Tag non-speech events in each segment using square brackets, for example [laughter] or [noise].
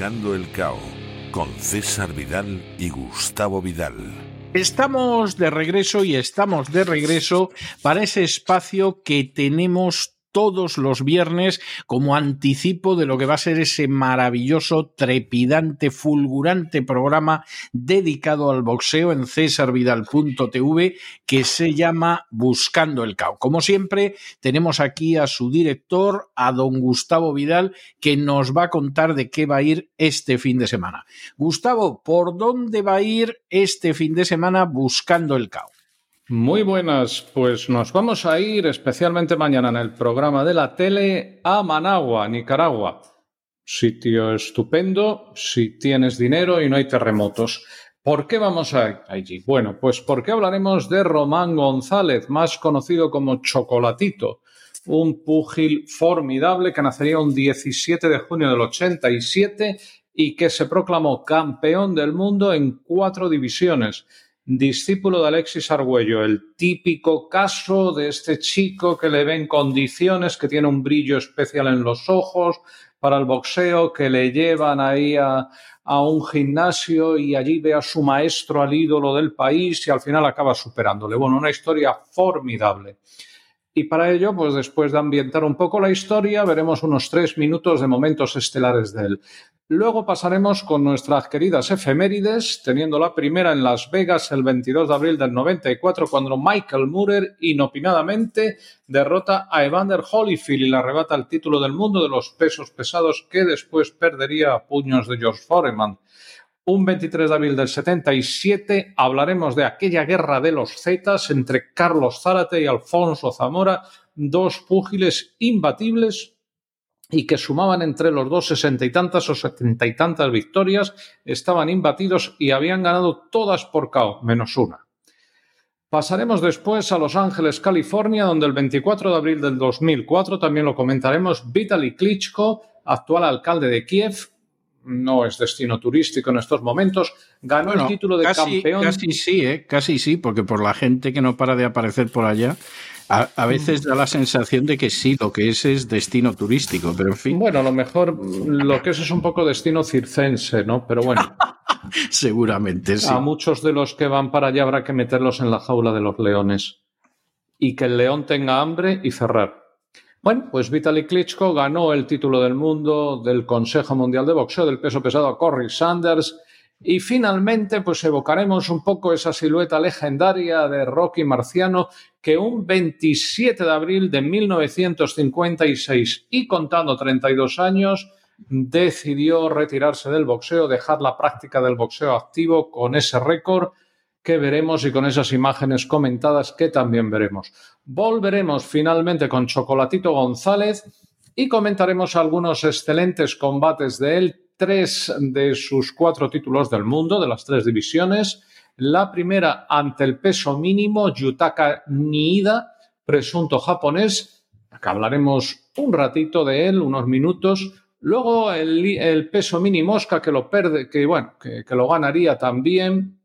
El Cao con César Vidal y Gustavo Vidal. Estamos de regreso y estamos de regreso para ese espacio que tenemos todos los viernes como anticipo de lo que va a ser ese maravilloso, trepidante, fulgurante programa dedicado al boxeo en cesarvidal.tv que se llama Buscando el Cao. Como siempre, tenemos aquí a su director, a don Gustavo Vidal, que nos va a contar de qué va a ir este fin de semana. Gustavo, ¿por dónde va a ir este fin de semana Buscando el Cao? Muy buenas, pues nos vamos a ir especialmente mañana en el programa de la tele a Managua, Nicaragua. Sitio estupendo si tienes dinero y no hay terremotos. ¿Por qué vamos a allí? Bueno, pues porque hablaremos de Román González, más conocido como Chocolatito, un púgil formidable que nacería un 17 de junio del 87 y que se proclamó campeón del mundo en cuatro divisiones discípulo de Alexis Argüello, el típico caso de este chico que le ven condiciones, que tiene un brillo especial en los ojos para el boxeo, que le llevan ahí a, a un gimnasio y allí ve a su maestro, al ídolo del país y al final acaba superándole. Bueno, una historia formidable. Y para ello, pues después de ambientar un poco la historia, veremos unos tres minutos de momentos estelares de él. Luego pasaremos con nuestras queridas efemérides, teniendo la primera en Las Vegas el 22 de abril del 94, cuando Michael Moorer inopinadamente derrota a Evander Holyfield y le arrebata el título del mundo de los pesos pesados que después perdería a puños de George Foreman. Un 23 de abril del 77 hablaremos de aquella guerra de los Zetas entre Carlos Zárate y Alfonso Zamora, dos púgiles imbatibles y que sumaban entre los dos sesenta y tantas o setenta y tantas victorias, estaban imbatidos y habían ganado todas por KO, menos una. Pasaremos después a Los Ángeles, California, donde el 24 de abril del 2004, también lo comentaremos, Vitaly Klitschko, actual alcalde de Kiev, no es destino turístico en estos momentos, ganó el título de campeón. Casi sí, ¿eh? casi sí, porque por la gente que no para de aparecer por allá, a, veces da la sensación de que sí, lo que es es destino turístico, pero en fin. Bueno, a lo mejor lo que es es un poco destino circense, ¿no? Pero bueno. [laughs] Seguramente sí. A muchos de los que van para allá habrá que meterlos en la jaula de los leones. Y que el león tenga hambre y cerrar. Bueno, pues Vitaly Klitschko ganó el título del mundo del Consejo Mundial de Boxeo del peso pesado a Corey Sanders. Y finalmente, pues evocaremos un poco esa silueta legendaria de Rocky Marciano que un 27 de abril de 1956 y contando 32 años, decidió retirarse del boxeo, dejar la práctica del boxeo activo con ese récord que veremos y con esas imágenes comentadas que también veremos. Volveremos finalmente con Chocolatito González y comentaremos algunos excelentes combates de él, tres de sus cuatro títulos del mundo, de las tres divisiones. La primera ante el peso mínimo, Yutaka Niida, presunto japonés, que hablaremos un ratito de él, unos minutos. Luego el, peso mínimo Oscar, que lo perde, que bueno, que, lo ganaría también.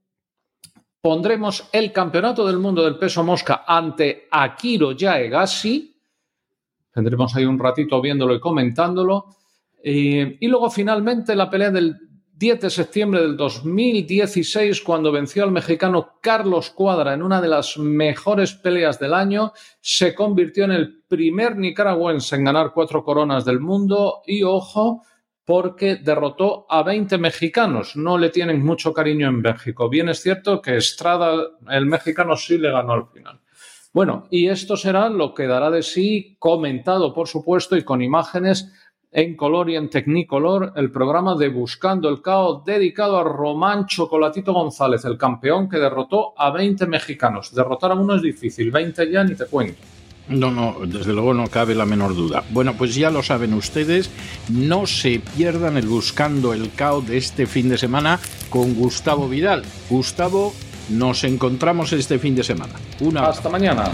Pondremos el campeonato del mundo del peso mosca ante Akiro Yaegashi. Tendremos ahí un ratito viéndolo y comentándolo. Eh, y luego finalmente la pelea del 10 de septiembre del 2016, cuando venció al mexicano Carlos Cuadra en una de las mejores peleas del año, se convirtió en el primer nicaragüense en ganar cuatro coronas del mundo y ojo, porque derrotó a 20 mexicanos. No le tienen mucho cariño en México. Bien es cierto que Estrada, el mexicano, sí le ganó al final. Bueno, y esto será lo que dará de sí, comentado por supuesto y con imágenes en color y en tecnicolor el programa de Buscando el Caos dedicado a Román Chocolatito González, el campeón que derrotó a 20 mexicanos. Derrotar a uno es difícil, 20 ya ni te cuento. No, no, desde luego no cabe la menor duda. Bueno, pues ya lo saben ustedes, no se pierdan el Buscando el Caos de este fin de semana con Gustavo Vidal. Gustavo, nos encontramos este fin de semana. Una Hasta mañana.